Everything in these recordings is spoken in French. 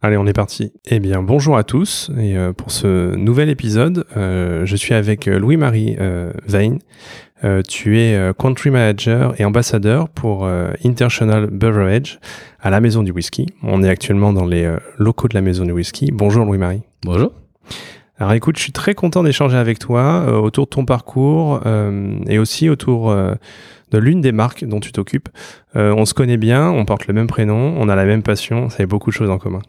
Allez, on est parti. Eh bien, bonjour à tous. Et euh, pour ce nouvel épisode, euh, je suis avec euh, Louis-Marie euh, Vein, euh, tu es country manager et ambassadeur pour International Beverage à la Maison du Whisky. On est actuellement dans les locaux de la Maison du Whisky. Bonjour Louis-Marie. Bonjour. Alors écoute, je suis très content d'échanger avec toi autour de ton parcours et aussi autour de l'une des marques dont tu t'occupes. on se connaît bien, on porte le même prénom, on a la même passion, ça a beaucoup de choses en commun.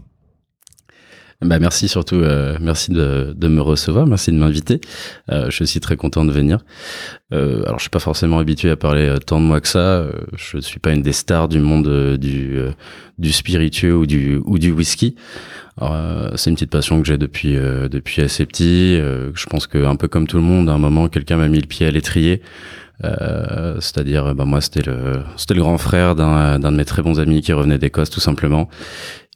Bah merci surtout, euh, merci de, de, me recevoir, merci de m'inviter. Euh, je suis aussi très content de venir. Euh, alors je suis pas forcément habitué à parler euh, tant de moi que ça. Euh, je suis pas une des stars du monde euh, du du spiritueux ou du ou du whisky. C'est une petite passion que j'ai depuis depuis assez petit. je pense que un peu comme tout le monde, à un moment quelqu'un m'a mis le pied à l'étrier. Euh, c'est-à-dire, bah moi, c'était le, c'était le grand frère d'un, d'un de mes très bons amis qui revenait d'Écosse, tout simplement,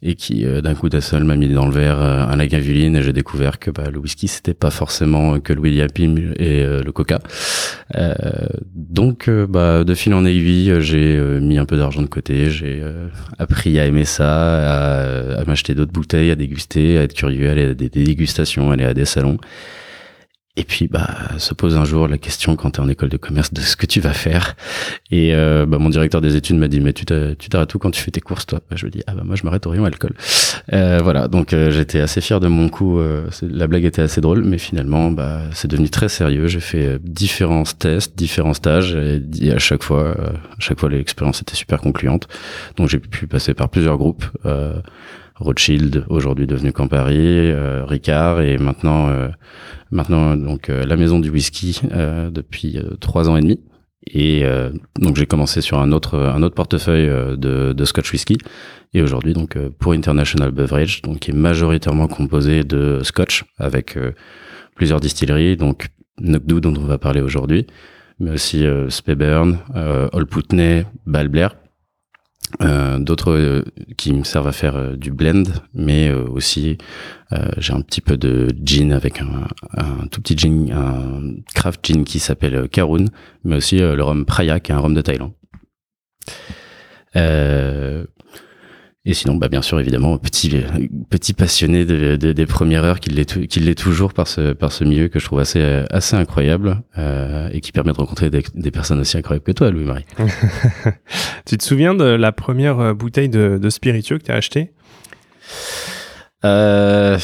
et qui, euh, d'un coup d'un seul, m'a mis dans le verre euh, un Lagavulin, et j'ai découvert que bah, le whisky, c'était pas forcément que le William Pim et le Coca. donc, bah, de fil en aiguille, j'ai mis un peu d'argent de côté, j'ai appris à aimer ça, à, à m'acheter d'autres bouteilles, à déguster, à être curieux, à aller à des dégustations, à aller à des salons. Et puis, bah, se pose un jour la question quand tu es en école de commerce de ce que tu vas faire. Et euh, bah, mon directeur des études m'a dit, mais tu t'arrêtes tout quand tu fais tes courses, toi? Bah, Je lui dis, ah bah moi je m'arrête au rayon alcool. Euh, voilà, donc euh, j'étais assez fier de mon coup. Euh, la blague était assez drôle, mais finalement, bah, c'est devenu très sérieux. J'ai fait euh, différents tests, différents stages, et, à chaque fois, à chaque fois l'expérience était super concluante. Donc j'ai pu passer par plusieurs groupes. Rothschild, aujourd'hui devenu Campari, Ricard, et maintenant maintenant donc euh, la maison du whisky euh, depuis euh, trois ans et demi. Et donc j'ai commencé sur un autre un autre portefeuille de, de Scotch whisky et aujourd'hui donc pour International Beverage donc qui est majoritairement composé de Scotch avec plusieurs distilleries donc Knockdhu dont on va parler aujourd'hui mais aussi euh, Speyburn, Old Putney, Balblair euh, d'autres euh, qui me servent à faire euh, du blend, mais aussi j'ai un petit peu de gin avec un, tout petit gin, un craft gin qui s'appelle Karun, mais aussi le rhum Praya qui est un rhum de Thaïlande. Et sinon, bah, bien sûr, évidemment, petit, petit passionné de, de, des premières heures, qu'il l'est, qu'il l'est toujours par ce, par ce milieu que je trouve assez, assez incroyable euh, et qui permet de rencontrer des, des, personnes aussi incroyables que toi, Louis-Marie. tu te souviens de la première euh, bouteille de, de spiritueux que tu as acheté euh,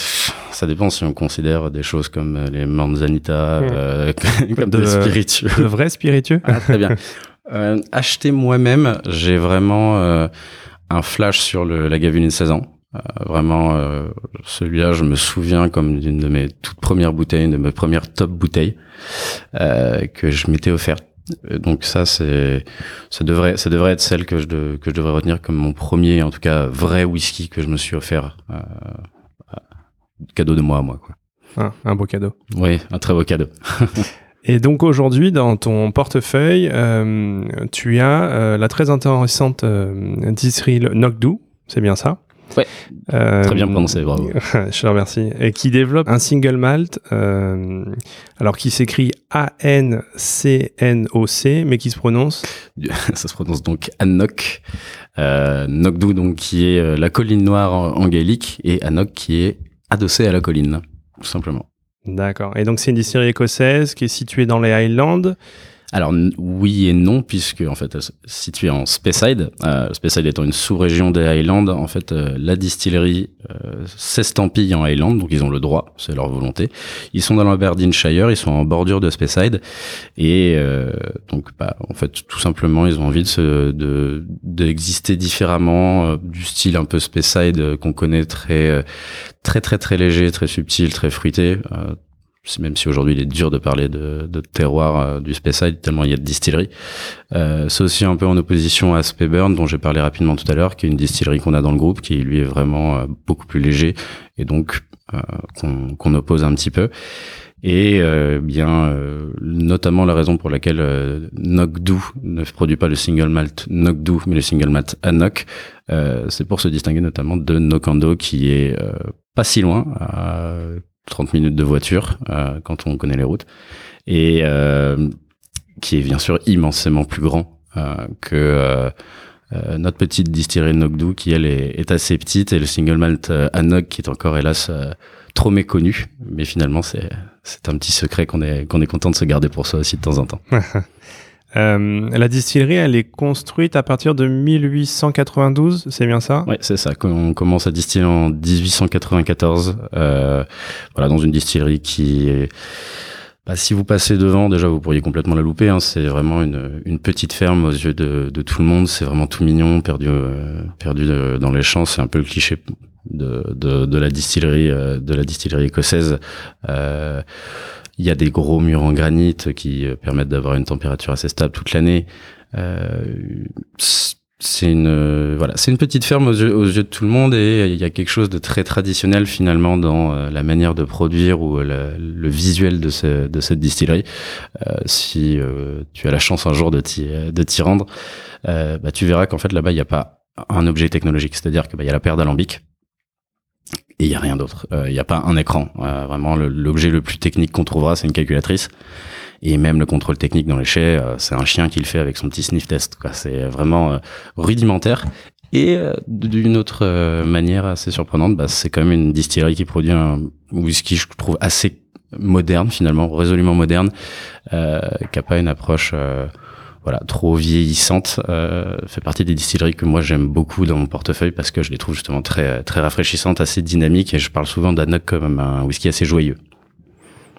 ça dépend si on considère des choses comme euh, les Manzanita, euh, comme de, des spiritueux. De vrais spiritueux? Ah, Très bien. Euh, acheter moi-même, j'ai vraiment un flash sur le, la Gavuline 16 ans. Euh, vraiment, euh, celui-là, je me souviens comme d'une de mes toutes premières bouteilles, une de mes premières top bouteilles euh, que je m'étais offerte. Donc ça, c'est, ça devrait, ça devrait être celle que je, de, que je devrais retenir comme mon premier, en tout cas, vrai whisky que je me suis offert. Euh, cadeau de moi à moi, quoi. Ah, un beau cadeau. Oui, un très beau cadeau. Et donc aujourd'hui, dans ton portefeuille, euh, tu as euh, la très intéressante euh, distillerie Nokdu, c'est bien ça? Ouais. Euh, très bien prononcé, bravo. je te remercie. Et qui développe un single malt, alors qui s'écrit A-N-C-N-O-C, mais qui se prononce? Ça se prononce donc Anok. Euh, Nokdu, donc qui est la colline noire en, en gaélique, et Anok qui est adossé à la colline, tout simplement. D'accord. Et donc, c'est une distillerie écossaise qui est située dans les Highlands. Alors oui et non puisque en fait situé en Speyside, euh, Speyside étant une sous-région des Highlands, en fait euh, la distillerie euh, s'estampille en Highlands, donc ils ont le droit, c'est leur volonté. Ils sont dans l'Aberdeenshire, ils sont en bordure de Speyside et euh, donc bah, en fait tout simplement ils ont envie de de d'exister différemment, du style un peu Speyside qu'on connaît très très très très léger, très subtil, très fruité même si aujourd'hui il est dur de parler de, de terroir euh, du Speyside tellement il y a de distilleries. Euh, c'est aussi un peu en opposition à Speyburn dont j'ai parlé rapidement tout à l'heure, qui est une distillerie qu'on a dans le groupe, qui lui est vraiment euh, beaucoup plus léger et donc euh, qu'on oppose un petit peu. Et bien notamment la raison pour laquelle euh, ne produit pas le single malt Nogdu mais le single malt Anok, c'est pour se distinguer notamment de Nokando qui est pas si loin, 30 minutes de voiture euh, quand on connaît les routes et euh, qui est bien sûr immensément plus grand euh, que notre petite distillerie Nogdu qui elle est, assez petite et le single malt Anok qui est encore hélas trop méconnu mais finalement c'est c'est un petit secret qu'on est qu'on est content de se garder pour soi aussi de temps en temps. Euh, la distillerie, elle est construite à partir de 1892, c'est bien ça? Oui, c'est ça. On commence à distiller en 1894, euh, voilà, dans une distillerie qui est... Bah, si vous passez devant, déjà, vous pourriez complètement la louper. Hein. C'est vraiment une, petite ferme aux yeux de, tout le monde. C'est vraiment tout mignon, perdu, euh, perdu dans les champs. C'est un peu le cliché de, la distillerie, euh, de la distillerie écossaise. Il y a des gros murs en granit qui euh, permettent d'avoir une température assez stable toute l'année. Euh, c'est une euh, voilà, c'est une petite ferme aux yeux, de tout le monde et il y a quelque chose de très traditionnel finalement dans la manière de produire ou le visuel de, ce, de cette distillerie. si tu as la chance un jour de t'y rendre, bah, tu verras qu'en fait là-bas il n'y a pas un objet technologique, c'est-à-dire que bah, y a la paire d'alambics et il y a rien d'autre. Il euh, n'y a pas un écran. Euh, vraiment, l'objet le, plus technique qu'on trouvera, c'est une calculatrice. Et même le contrôle technique dans les chais, euh, c'est un chien qui le fait avec son petit sniff test. C'est vraiment rudimentaire. Et d'une autre manière assez surprenante, bah, c'est quand même une distillerie qui produit un whisky, je trouve, assez moderne finalement, résolument moderne, qui a pas une approche voilà trop vieillissante euh, fait partie des distilleries que moi j'aime beaucoup dans mon portefeuille parce que je les trouve justement très très rafraîchissantes assez dynamiques et je parle souvent d'Anok comme un whisky assez joyeux.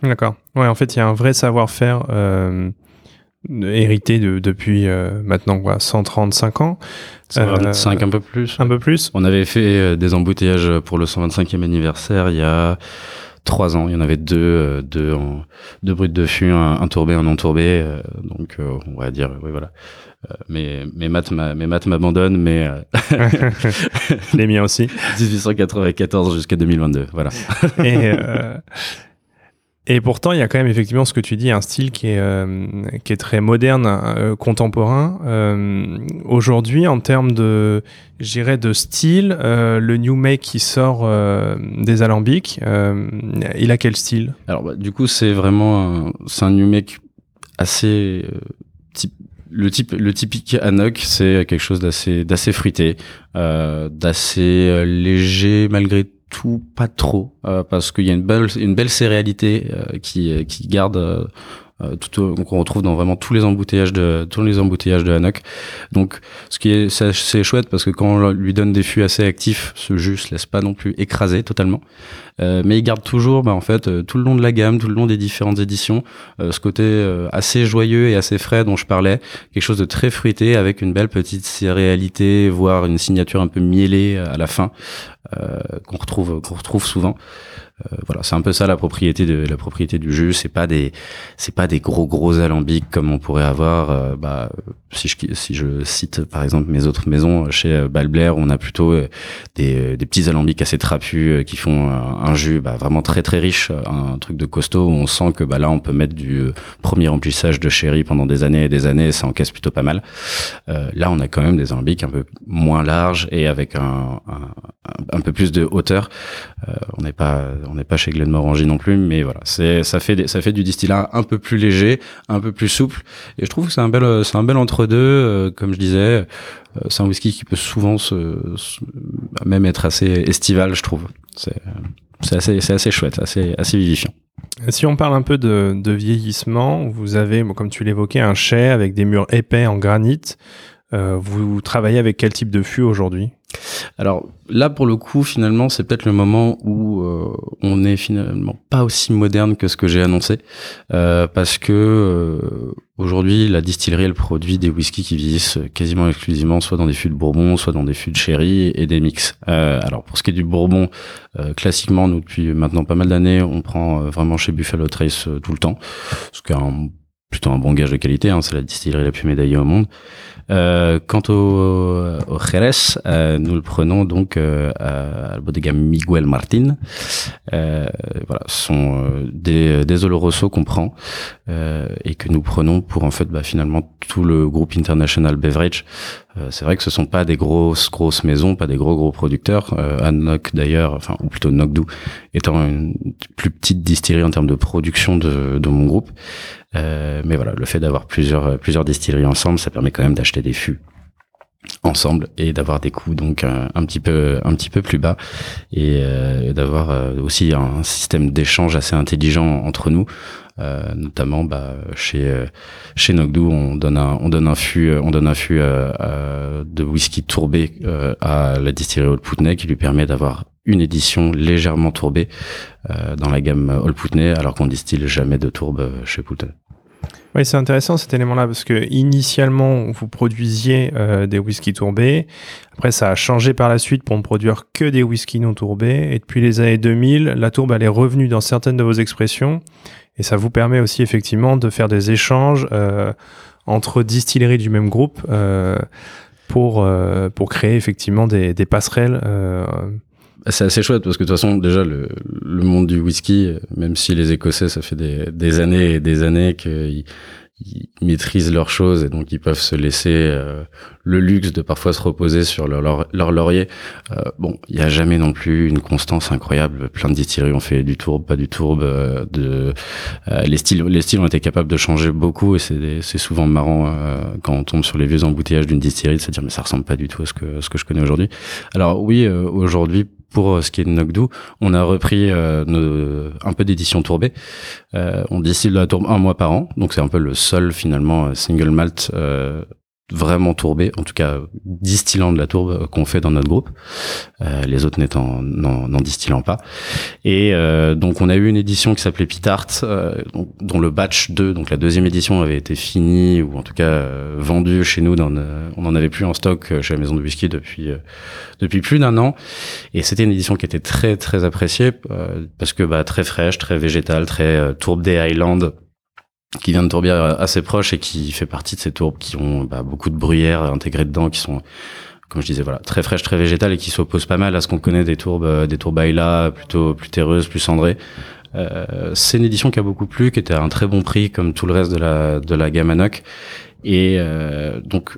D'accord. Ouais en fait il y a un vrai savoir-faire euh, hérité de, depuis euh, maintenant quoi 135 ans. 125 euh, un peu plus. un peu plus. On avait fait euh, des embouteillages pour le 125e anniversaire il y a trois ans. Il y en avait deux, euh, deux, en, deux brutes de fût, un, tourbé, un non tourbé. Euh, donc, euh, on va dire, oui, voilà. mes, mes maths, mes maths m'abandonnent, mais les miens aussi. 1894 jusqu'à 2022, voilà. Et et pourtant, il y a quand même effectivement ce que tu dis, un style qui est, euh, qui est très moderne, euh, contemporain. Euh, Aujourd'hui, en termes de, j'irais de style, euh, le New Make qui sort euh, des alambics, il a quel style? Alors, bah, du coup, c'est vraiment c'est un New Make assez type le type le typique Anok c'est quelque chose d'assez d'assez fruité euh, d'assez léger malgré tout pas trop euh, parce qu'il y a une belle une belle céréalité euh, qui qui garde euh, tout qu'on retrouve dans vraiment tous les embouteillages de tous les embouteillages de Hanok. Donc ce qui est c'est chouette parce que quand on lui donne des fûts assez actifs, ce jus se laisse pas non plus écraser totalement. Euh, mais il garde toujours, bah, en fait, euh, tout le long de la gamme, tout le long des différentes éditions, euh, ce côté assez joyeux et assez frais dont je parlais, quelque chose de très fruité avec une belle petite céréalité, voire une signature un peu mielée à la fin, qu'on retrouve qu'on retrouve souvent. Euh, voilà, c'est un peu ça la propriété de la propriété du jus. C'est pas des c'est pas des gros gros alambics comme on pourrait avoir. Euh, bah, si je si je cite par exemple mes autres maisons chez euh, Balblair, on a plutôt des, des petits alambics assez trapus qui font un jus bah, vraiment très très riche, un truc de costaud on sent que bah là on peut mettre du premier remplissage de sherry pendant des années et des années et ça encaisse plutôt pas mal. là on a quand même des alambics un peu moins larges et avec un, un, un peu plus de hauteur. on n'est pas on n'est pas chez Glenmorangie non plus, mais voilà, c'est ça fait ça fait du distillat un peu plus léger, un peu plus souple, et je trouve que c'est un bel c'est un bel entre deux, euh, comme je disais, euh, c'est un whisky qui peut souvent se, même être assez estival, je trouve. C'est c'est assez c'est assez chouette, assez assez vivifiant. Si on parle un peu de, vieillissement, vous avez, comme tu l'évoquais, un chai avec des murs épais en granit. Euh, vous travaillez avec quel type de fût aujourd'hui? Alors là, pour le coup, finalement, c'est peut-être le moment où euh, on est finalement pas aussi moderne que ce que j'ai annoncé, euh, parce que euh, aujourd'hui, la distillerie elle produit des whiskies qui vieillissent quasiment exclusivement soit dans des fûts de Bourbon, soit dans des fûts de sherry et des mix. alors pour ce qui est du Bourbon, classiquement, nous depuis maintenant pas mal d'années, on prend vraiment chez Buffalo Trace tout le temps, ce qui est un, plutôt un bon gage de qualité. Hein, c'est la distillerie la plus médaillée au monde. Euh, quant au, au Jerez, euh, nous le prenons donc euh, à la bodega Miguel Martin. Euh, voilà, ce sont euh, des, des Oloroso qu'on prend et que nous prenons pour en fait bah, finalement tout le groupe International Beverage. c'est vrai que ce sont pas des grosses grosses maisons, pas des gros gros producteurs. Euh, d'ailleurs, enfin ou plutôt Nokdu étant une plus petite distillerie en termes de production de, de mon groupe. Euh, mais voilà, le fait d'avoir plusieurs plusieurs distilleries ensemble, ça permet quand même d'acheter des fûts ensemble et d'avoir des coûts donc euh, un, petit peu un petit peu plus bas et euh, d'avoir aussi un système d'échange assez intelligent entre nous. Notamment bah, chez chez Nogdu on donne un on donne un fût on donne un fût de whisky tourbé à la distillerie Old Putney qui lui permet d'avoir une édition légèrement tourbée dans la gamme Old Putney alors qu'on distille jamais de tourbe chez Putney. Oui, c'est intéressant cet élément-là parce que initialement vous produisiez euh, des whiskies tourbés. Après, ça a changé par la suite pour ne produire que des whiskies non tourbés. Et depuis les années 2000, la tourbe elle est revenue dans certaines de vos expressions et ça vous permet aussi effectivement de faire des échanges euh, entre distilleries du même groupe euh, pour pour créer effectivement des, des passerelles c'est assez chouette parce que de toute façon, déjà, le, le, monde du whisky, même si les Écossais, ça fait des, des années et des années qu'ils ils maîtrisent leurs choses et donc ils peuvent se laisser euh, le luxe de parfois se reposer sur leur, leur, laurier. Euh, bon, il n'y a jamais non plus une constance incroyable. Plein de distilleries ont fait du tourbe, pas du tourbe. Euh, de les styles, les styles ont été capables de changer beaucoup et c'est souvent marrant quand on tombe sur les vieux embouteillages d'une distillerie de se dire mais ça ressemble pas du tout à ce que ce que je connais aujourd'hui. Alors oui, aujourd'hui pour euh, ce qui est de Nogdu, on a repris euh, un peu d'édition tourbée. Euh, on distille la tourbe un mois par an, donc c'est un peu le seul finalement single malt vraiment tourbé, en tout cas distillant de la tourbe qu'on fait dans notre groupe, euh, les autres n'étant n'en distillant pas. Et euh, donc on a eu une édition qui s'appelait Pitart, euh, dont le batch 2, donc la deuxième édition avait été finie ou en tout cas euh, vendue chez nous. Dans, on en avait plus en stock chez la maison de whisky depuis depuis plus d'un an. Et c'était une édition qui était très très appréciée parce que bah, très fraîche, très végétale, très tourbe des Highlands qui vient de tourbières assez proches et qui fait partie de ces tourbes qui ont bah, beaucoup de bruyère intégrée dedans, qui sont comme je disais voilà très fraîches, très végétales et qui s'opposent pas mal à ce qu'on connaît des tourbes euh, des tourbes Ayla, plutôt plus terreuses, plus cendrées. Euh, c'est une édition qui a beaucoup plu, qui était à un très bon prix comme tout le reste de la de la gamme Anoc. Et euh, donc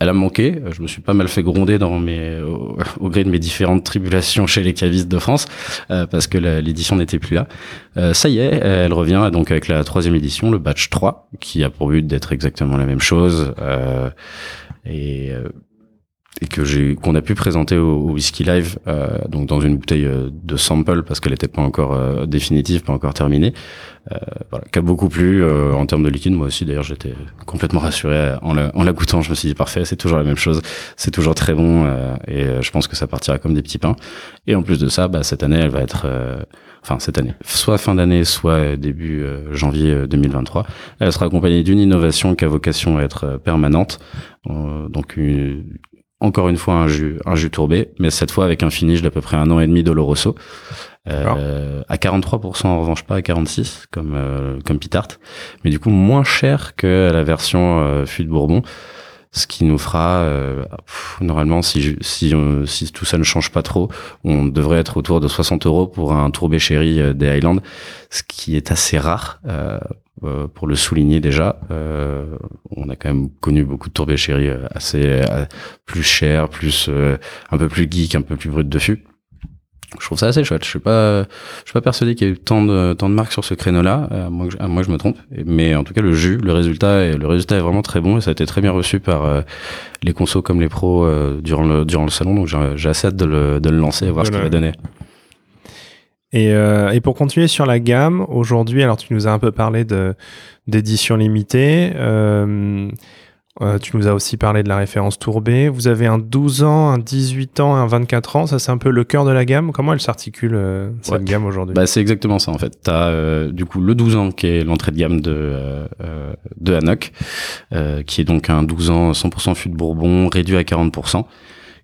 elle a manqué. Je me suis pas mal fait gronder au, gré de mes différentes tribulations chez les cavistes de France, euh, parce que l'édition n'était plus là. Euh, ça y est, elle revient donc avec la troisième édition, le batch 3, qui a pour but d'être exactement la même chose. Euh, et et que j'ai qu'on a pu présenter au, whisky live euh, donc dans une bouteille euh, de sample parce qu'elle n'était pas encore euh, définitive pas encore terminée euh, voilà qui a beaucoup plu euh, en termes de liquide. Moi aussi d'ailleurs j'étais complètement rassuré en la, en la goûtant je me suis dit parfait c'est toujours la même chose. C'est toujours très bon et je pense que ça partira comme des petits pains. Et en plus de ça bah, cette année elle va être enfin cette année, soit fin d'année, soit début janvier 2023. Elle sera accompagnée d'une innovation qui a vocation à être permanente, donc une, encore une fois un jus, un jus tourbé, mais cette fois avec un finish d'à peu près un an et demi d'Oloroso. Euh, à 43% en revanche pas à 46 comme euh, comme Pitart, mais du coup moins cher que la version euh, fût de Bourbon, ce qui nous fera euh, normalement si si si tout ça ne change pas trop, on devrait être autour de 60 euros pour un tourbé chéri euh, des Highlands, ce qui est assez rare euh, pour le souligner déjà. Euh, on a quand même connu beaucoup de tourbés chéris euh, assez plus chers, plus un peu plus geek, un peu plus brut de fût. Je trouve ça assez chouette. Je suis pas, je suis pas persuadé qu'il y ait eu tant de tant de marques sur ce créneau-là. À moi, à moi, je me trompe. Mais en tout cas, le jus, le résultat, est, le résultat est vraiment très bon et ça a été très bien reçu par les consos comme les pros durant le durant le salon. Donc j'ai assez hâte de le de le lancer et voir ce qu'il va donner. Et, et, pour continuer sur la gamme, aujourd'hui, alors tu nous as un peu parlé de d'édition limitée. Euh, tu nous as aussi parlé de la référence tourbée. Vous avez un 12 ans, un 18 ans, un 24 ans. Ça, c'est un peu le cœur de la gamme. Comment elle s'articule, euh, cette gamme aujourd'hui? Bah, C'est exactement ça, en fait. Tu as euh, du coup le 12 ans qui est l'entrée de gamme de, de Hanok, qui est donc un 12 ans 100% fût de Bourbon, réduit à 40%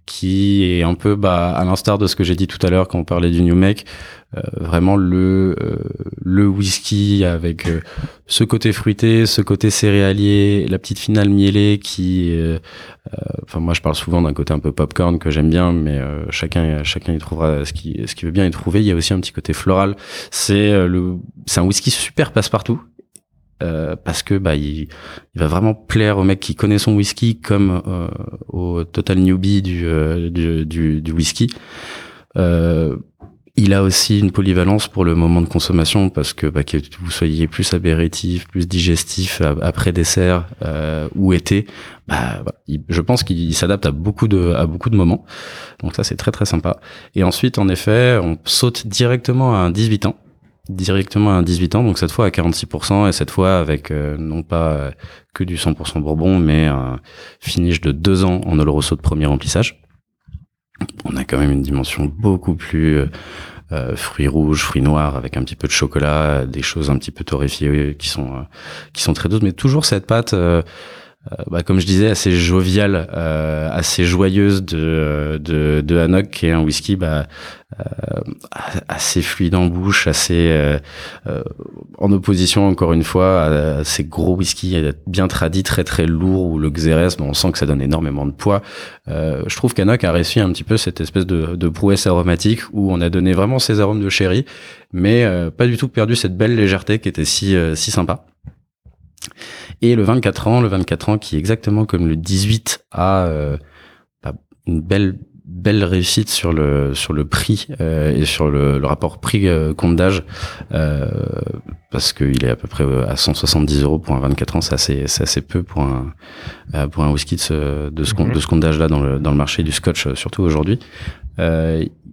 qui est un peu bah, à l'instar de ce que j'ai dit tout à l'heure quand on parlait du New Make, euh, vraiment le euh, le whisky avec euh, ce côté fruité, ce côté céréalier, la petite finale mielée qui, enfin moi je parle souvent d'un côté un peu popcorn que j'aime bien, mais chacun chacun y trouvera ce qui ce qui veut bien y trouver. Il y a aussi un petit côté floral. C'est le c'est un whisky super passe-partout euh, parce que bah il, il, va vraiment plaire au mec qui connaît son whisky comme euh, au total newbie du, euh, du, du, du, whisky. il a aussi une polyvalence pour le moment de consommation parce que bah, que vous soyez plus apéritif, plus digestif après dessert ou été, bah, je pense qu'il s'adapte à beaucoup de à beaucoup de moments. Donc ça c'est très très sympa. Et ensuite en effet on saute directement à un 18 ans directement à 18 ans, donc cette fois à 46%, et cette fois avec euh, non pas euh, que du 100% Bourbon, mais un finish de deux ans en Oloroso de premier remplissage. On a quand même une dimension beaucoup plus euh, fruits rouges, fruits noirs, avec un petit peu de chocolat, des choses un petit peu torréfiées qui sont qui sont très douces, mais toujours cette pâte euh, bah, comme je disais, assez joviale, euh, assez joyeuse de, de, de Hanok, qui est un whisky bah, euh, assez fluide en bouche, assez en opposition encore une fois à, ces gros whisky bien tradis, très très lourds, où le Xérès, on sent que ça donne énormément de poids. je trouve qu'Hanok a réussi un petit peu cette espèce de, de prouesse aromatique où on a donné vraiment ces arômes de sherry, mais pas du tout perdu cette belle légèreté qui était si, si sympa. Et le 24 ans, le 24 ans qui est exactement comme le 18 a euh, bah, une belle belle réussite sur le sur le prix euh, et sur le, le rapport prix euh, compte d'âge euh, parce qu'il est à peu près à 170 euros pour un 24 ans c'est assez c'est assez peu pour un euh, pour un whisky de ce de ce, mhm. de ce compte d'âge là dans le dans le marché du scotch surtout aujourd'hui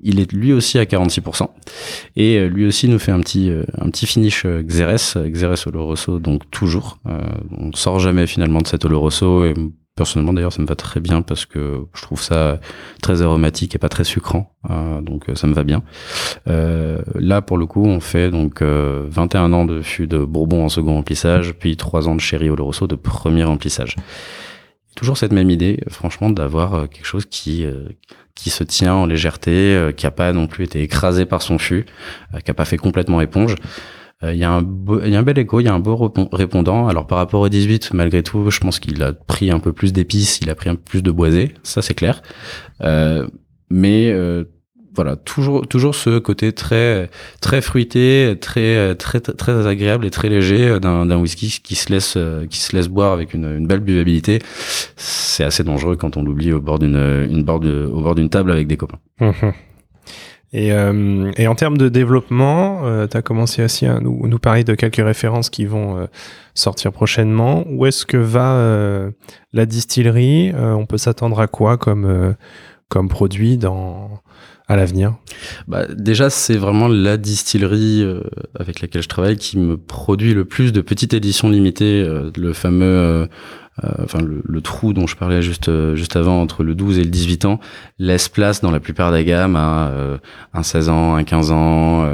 il est lui aussi à 46% et lui aussi nous fait un petit un petit finish Xeres Xeres Oloroso donc toujours on sort jamais finalement de cet Oloroso et Personnellement d'ailleurs ça me va très bien parce que je trouve ça très aromatique et pas très sucrant, euh, donc euh, ça me va bien. Euh, là pour le coup on fait donc 21 ans de fût de Bourbon en second remplissage, puis 3 ans de Chéri Oloroso de premier remplissage. Toujours cette même idée, franchement, d'avoir quelque chose qui qui se tient en légèreté, qui a pas non plus été écrasé par son fût, qui a pas fait complètement éponge. Euh, il y, a un il y a un bel écho, il y a un beau répondant. Alors par rapport au 18, malgré tout, je pense qu'il a pris un peu plus d'épices, il a pris un peu plus de boisé, ça c'est clair. Euh, mais euh, voilà, toujours toujours ce côté très très fruité, très très très agréable et très léger d'un d'un whisky qui se laisse qui se laisse boire avec une, une belle buvabilité. C'est assez dangereux quand on l'oublie au bord d'une une bord de, au bord d'une table avec des copains. Mmh et, euh, et, en termes de développement, euh, tu as commencé aussi à nous, parler de quelques références qui vont euh, sortir prochainement. Où est-ce que va la distillerie On peut s'attendre à quoi comme, comme produit dans, à l'avenir? Bah, Déjà, c'est vraiment la distillerie avec laquelle je travaille qui me produit le plus de petites éditions limitées, le fameux enfin le, trou dont je parlais juste euh, juste avant entre le 12 et le 18 ans laisse place dans la plupart des gammes à euh, un 16 ans, un 15 ans.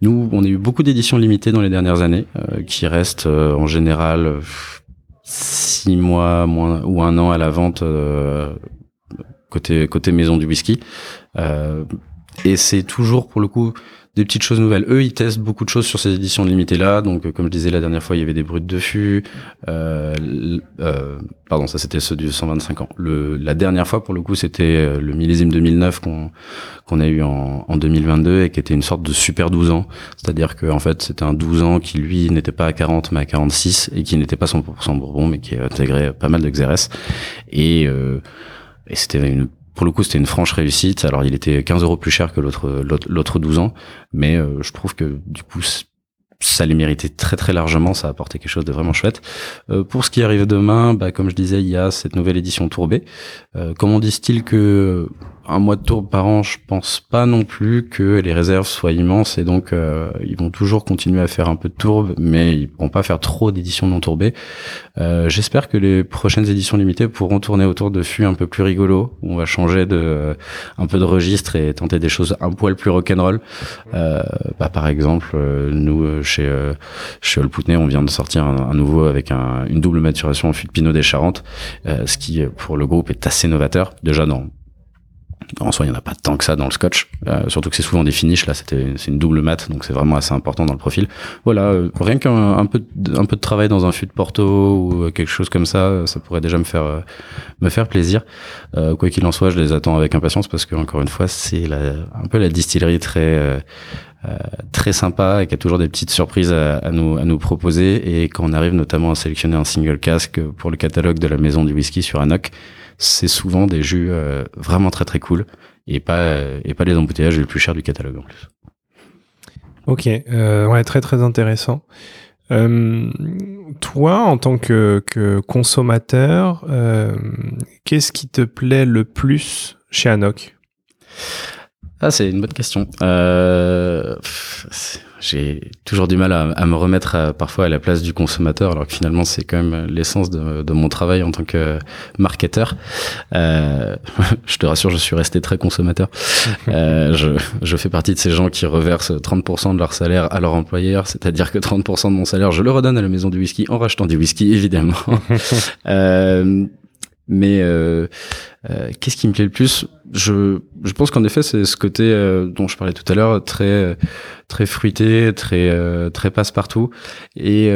nous, on a eu beaucoup d'éditions limitées dans les dernières années qui restent en général six mois moins ou un an à la vente côté côté maison du whisky. Et c'est toujours pour le coup des petites choses nouvelles. Eux, ils testent beaucoup de choses sur ces éditions limitées là. Donc, euh, comme je disais la dernière fois, il y avait des brutes de fût. Euh, euh, pardon, ça c'était ceux du 125 ans. Le, la dernière fois, pour le coup, c'était euh, le millésime 2009 qu'on qu'on a eu en, en 2022 et qui était une sorte de super 12 ans. C'est-à-dire que en fait, c'était un 12 ans qui lui n'était pas à 40 mais à 46 et qui n'était pas 100% Bourbon mais qui intégrait pas mal de. Et euh, et c'était une pour le coup, c'était une franche réussite. Alors, il était 15 euros plus cher que l'autre l'autre 12 ans, mais euh, je trouve que du coup, ça les méritait très très largement, ça a apporté quelque chose de vraiment chouette. Euh, pour ce qui arrive demain, bah, comme je disais, il y a cette nouvelle édition tourbée. Euh, comment disent-ils que un mois de tourbe par an, je pense pas non plus que les réserves soient immenses et donc euh, ils vont toujours continuer à faire un peu de tourbe, mais ils pourront pas faire trop d'éditions non tourbées. Euh, J'espère que les prochaines éditions limitées pourront tourner autour de fûts un peu plus rigolos, on va changer de un peu de registre et tenter des choses un poil plus rock'n'roll. Euh, bah, par exemple, euh, nous chez euh, chez Olpoutney, on vient de sortir un, nouveau avec un, une double maturation en fût de Pinot des Charentes, euh, ce qui pour le groupe est assez novateur. Déjà non en soi, il n'y en a pas tant que ça dans le scotch, euh, surtout que c'est souvent des finishes. Là, c'était c'est une double mat, donc c'est vraiment assez important dans le profil. Voilà, euh, rien qu'un un peu un peu de travail dans un fût de Porto ou quelque chose comme ça, ça pourrait déjà me faire me faire plaisir. quoi qu'il en soit, je les attends avec impatience parce que encore une fois, c'est un peu la distillerie très euh, très sympa et qui a toujours des petites surprises à, à, nous, à nous proposer. Et quand on arrive notamment à sélectionner un single casque pour le catalogue de la maison du whisky sur Anok, c'est souvent des jus euh, vraiment très très cool et pas, et pas les embouteillages les plus chers du catalogue en plus. Ok, euh, ouais, très très intéressant. Euh, toi, en tant que, que consommateur, euh, qu'est-ce qui te plaît le plus chez Anok ah, c'est une bonne question. J'ai toujours du mal à, à me remettre à, parfois à la place du consommateur, alors que finalement c'est quand même l'essence de, de, mon travail en tant que marketeur. Euh, je te rassure, je suis resté très consommateur. Euh, je, je, fais partie de ces gens qui reversent 30% de leur salaire à leur employeur, c'est-à-dire que 30% de mon salaire, je le redonne à la maison du whisky en rachetant du whisky, évidemment. euh, mais euh, euh, qu'est-ce qui me plaît le plus? Je, je pense qu'en effet, c'est ce côté euh, dont je parlais tout à l'heure, très très fruité, très très passe-partout. Et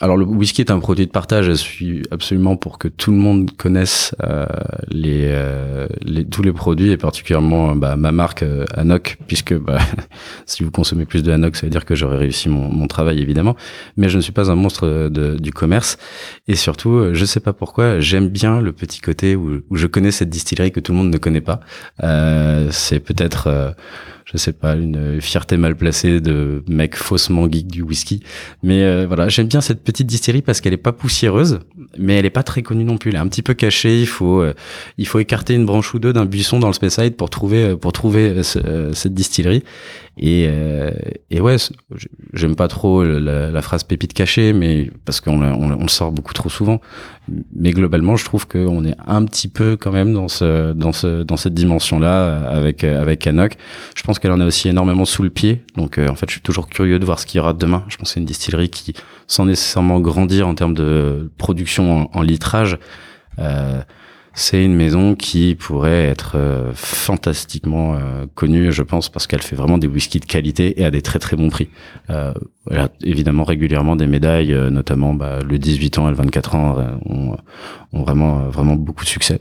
alors le whisky est un produit de partage. Je suis absolument pour que tout le monde connaisse euh, les, euh, les, tous les produits et particulièrement bah, ma marque euh, Anok, puisque bah, si vous consommez plus de Anok, ça veut dire que j'aurais réussi mon, mon, travail évidemment. Mais je ne suis pas un monstre de, du commerce et surtout, je sais pas pourquoi, j'aime bien le petit côté où, où, je connais cette distillerie que tout le monde ne connaît pas. Euh, c'est peut-être je sais pas, une fierté mal placée de mec faussement geek du whisky. Mais euh, voilà, j'aime bien cette petite distillerie parce qu'elle est pas poussiéreuse, mais elle est pas très connue non plus. Elle est un petit peu cachée. Il faut, euh, il faut écarter une branche ou deux d'un buisson dans le Speyside pour trouver, euh, pour trouver cette distillerie. Et, et ouais, j'aime pas trop la, phrase pépite cachée, mais parce qu'on on, on, le sort beaucoup trop souvent. Mais globalement, je trouve qu'on est un petit peu quand même dans ce, dans ce, dans cette dimension-là avec avec Anok. Je pense qu'elle en a aussi énormément sous le pied. Donc euh, en fait, je suis toujours curieux de voir ce qu'il y aura demain. Je pense que c'est une distillerie qui, sans nécessairement grandir en termes de production en, litrage, euh, c'est une maison qui pourrait être euh, fantastiquement euh, connue, je pense, parce qu'elle fait vraiment des whiskies de qualité et à des très très bons prix. elle a évidemment régulièrement des médailles, notamment bah, le 18 ans et le 24 ans ont, vraiment vraiment beaucoup de succès.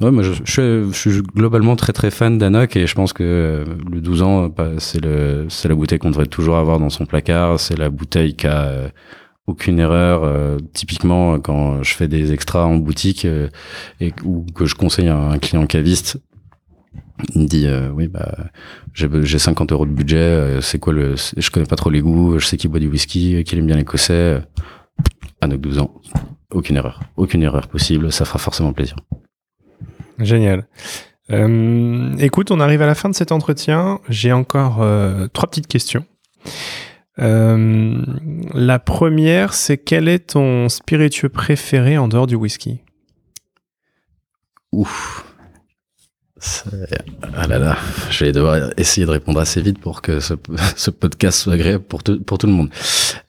Moi je, suis globalement très très fan d'Anok et je pense que euh, le 12 ans, bah, c'est le c'est la bouteille qu'on devrait toujours avoir dans son placard. C'est la bouteille qui a euh, aucune erreur. Euh, typiquement, quand je fais des extras en boutique et ou que je conseille à un client caviste, il me dit oui bah j'ai 50 euros de budget. c'est quoi le Je connais pas trop les goûts. Je sais qu'il boit du whisky, qu'il aime bien l'écossais. Anok 12 ans, aucune erreur, aucune erreur possible. Ça fera forcément plaisir. Génial. Euh, écoute, on arrive à la fin de cet entretien. J'ai encore euh, trois petites questions. Euh, la première, c'est quel est ton spiritueux préféré en dehors du whisky? Ouf. Ah là là, je vais devoir essayer de répondre assez vite pour que ce, ce podcast soit agréable pour, pour tout le monde.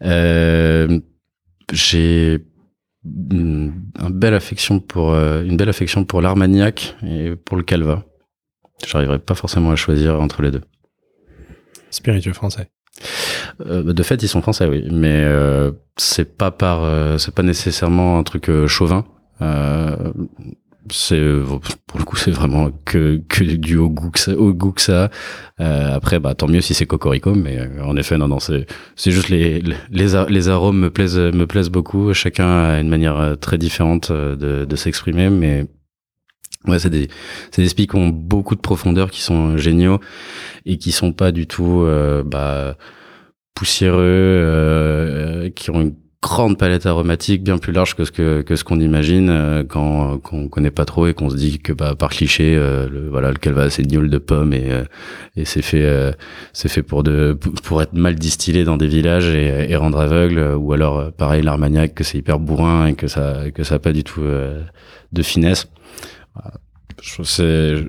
Euh, j'ai une, belle affection pour euh, une belle affection pour l'Armagnac et pour le Calva. J'arriverai pas forcément à choisir entre les deux. Spiritueux français. Euh, de fait, ils sont français, oui, mais euh, c'est pas par, euh, c'est pas nécessairement un truc chauvin. C'est pour le coup c'est vraiment que que du haut goût que ça, au goût que ça. Après bah tant mieux si c'est cocorico mais en effet non non c'est c'est juste les les les arômes me plaisent me plaisent beaucoup. Chacun a une manière très différente de de s'exprimer mais Ouais, c'est des, c'est des spies qui ont beaucoup de profondeur, qui sont géniaux et qui sont pas du tout euh, bah, poussiéreux, euh, qui ont une grande palette aromatique bien plus large que ce que, que ce qu'on imagine euh, quand qu'on connaît pas trop et qu'on se dit que bah par cliché euh, le, voilà le calva c'est gnôle de pommes et euh, et c'est fait c'est fait pour de pour être mal distillé dans des villages et, et rendre aveugle. Ou alors pareil l'armagnac que c'est hyper bourrin et que ça que ça a pas du tout de finesse.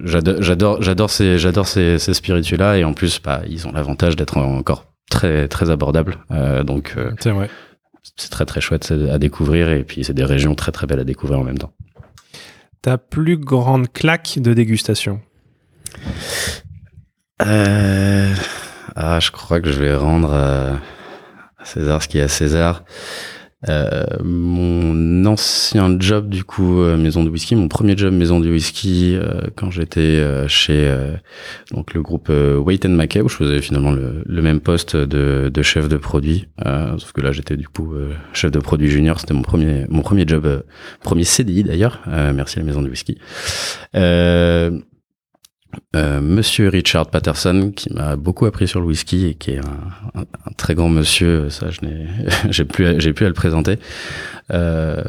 J'adore j'adore j'adore ces j'adore ces, ces spiritueux là et en plus bah ils ont l'avantage d'être encore très très abordables donc c'est vrai c'est très très chouette à découvrir et puis c'est des régions très très belles à découvrir en même temps. Ta plus grande claque de dégustation? Euh... Ah, je crois que je vais rendre à César ce qui est à César. Euh, mon ancien job du coup euh, maison de whisky, mon premier job maison de whisky euh, quand j'étais chez donc le groupe Wait and Mackay où je faisais finalement le, même poste de, de, chef de produit, sauf que là j'étais du coup chef de produit junior, c'était mon premier mon premier job, premier CDI d'ailleurs, merci à la maison de whisky. Euh, monsieur Richard Patterson, qui m'a beaucoup appris sur le whisky et qui est un, un, très grand monsieur, ça je n'ai, j'ai plus, j'ai plus à le présenter, euh,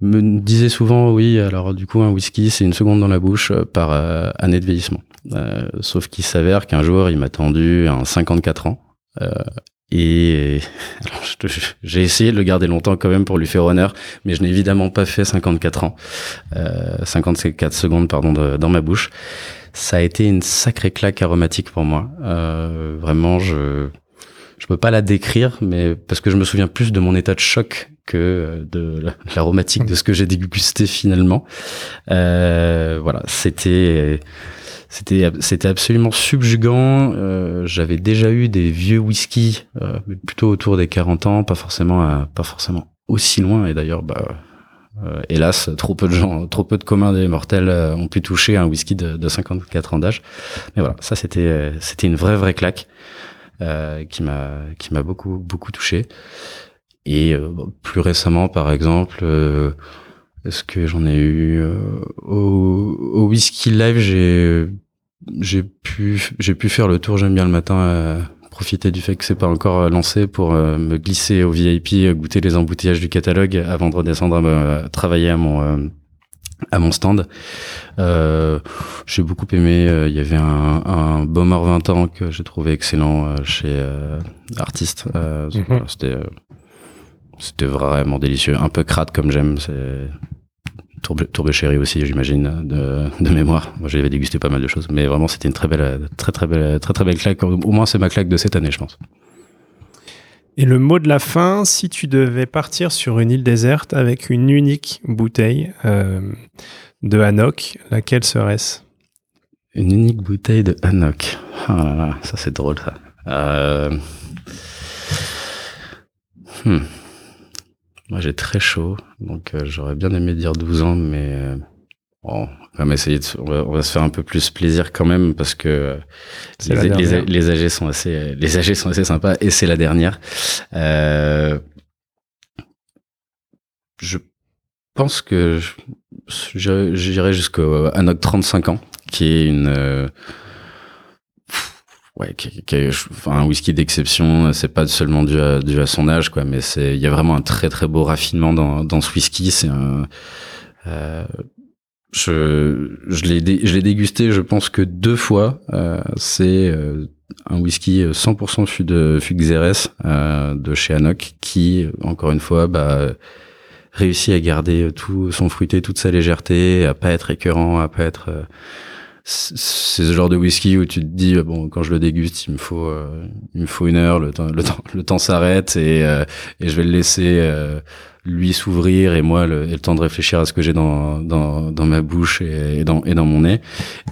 me disait souvent oui, alors du coup un whisky c'est une seconde dans la bouche euh, par euh, année de vieillissement. Euh, sauf qu'il s'avère qu'un jour il m'a tendu un 54 ans. Et j'ai essayé de le garder longtemps quand même pour lui faire honneur, mais je n'ai évidemment pas fait 54 ans, euh, 54 secondes pardon dans ma bouche ça a été une sacrée claque aromatique pour moi. Euh, vraiment, je je peux pas la décrire, mais parce que je me souviens plus de mon état de choc que de l'aromatique de ce que j'ai dégusté finalement. Euh, voilà, c'était c'était c'était absolument subjugant. Euh, J'avais déjà eu des vieux whisky, euh, plutôt autour des 40 ans, pas forcément à, pas forcément aussi loin. Et d'ailleurs, bah euh, hélas, trop peu de gens, trop peu de communs des mortels euh, ont pu toucher un whisky de, de 54 ans d'âge. Mais voilà, ça c'était euh, c'était une vraie vraie claque qui m'a qui m'a beaucoup beaucoup touché. Et plus récemment, par exemple, est-ce que j'en ai eu au, au whisky live, j'ai j'ai pu j'ai pu faire le tour. J'aime bien le matin profiter du fait que c'est pas encore euh, lancé pour euh, me glisser au VIP, euh, goûter les embouteillages du catalogue avant de redescendre à me, travailler à mon à mon stand. Euh, j'ai beaucoup aimé. Il y avait un, un Bomber 20 ans que j'ai trouvé excellent chez Artiste. Mhm. C'était c'était vraiment délicieux. Un peu crade comme j'aime. C'est Tourbe, chéri aussi, j'imagine, de, de, mémoire. Moi, j'avais dégusté pas mal de choses, mais vraiment, c'était une très belle, très très belle, très très belle claque. Au moins, c'est ma claque de cette année, je pense. Et le mot de la fin, si tu devais partir sur une île déserte avec une unique bouteille euh, de Hanok, laquelle serait-ce? Une unique bouteille de Hanok. Ah là là, ça c'est drôle ça. Euh... Hmm. Moi, j'ai très chaud, donc euh, j'aurais bien aimé dire 12 ans, mais euh, bon, on va essayer de, on va, se faire un peu plus plaisir quand même parce que euh, les, les, les, âgés sont assez, les âgés sont assez sympas et c'est la dernière. Je pense que j'irai jusqu'à Anok 35 ans, qui est une ouais, un whisky d'exception. C'est pas seulement dû à, son âge, quoi, mais c'est, il y a vraiment un très très beau raffinement dans, ce whisky. C'est un, euh, je, l'ai, dégusté, je pense que deux fois. Euh, c'est euh, un whisky 100% fût de fût de chez Anok, qui, encore une fois, bah réussit à garder tout son fruité, toute sa légèreté, à pas être écœurant, à pas être c'est ce genre de whisky où tu te dis bon quand je le déguste il me faut euh, il me faut une heure le temps le temps le temps s'arrête et euh, et je vais le laisser euh, lui s'ouvrir et moi le, le, temps de réfléchir à ce que j'ai dans, dans dans ma bouche et, dans et dans mon nez.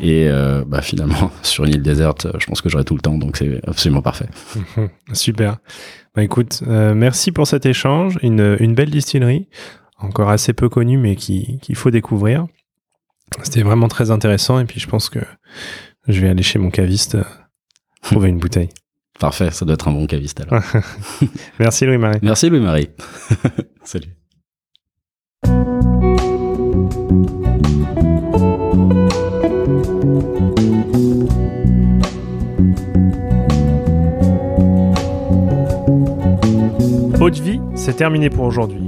Et bah finalement sur une île déserte je pense que j'aurai tout le temps donc c'est absolument parfait. Super. Bah écoute merci pour cet échange. Une une belle distillerie encore assez peu connue mais qui qu'il faut découvrir c'était vraiment très intéressant et puis je pense que je vais aller chez mon caviste euh, trouver une bouteille. Parfait, ça doit être un bon caviste alors. Merci Louis-Marie. Merci Louis-Marie. Salut. Haute vie, c'est terminé pour aujourd'hui.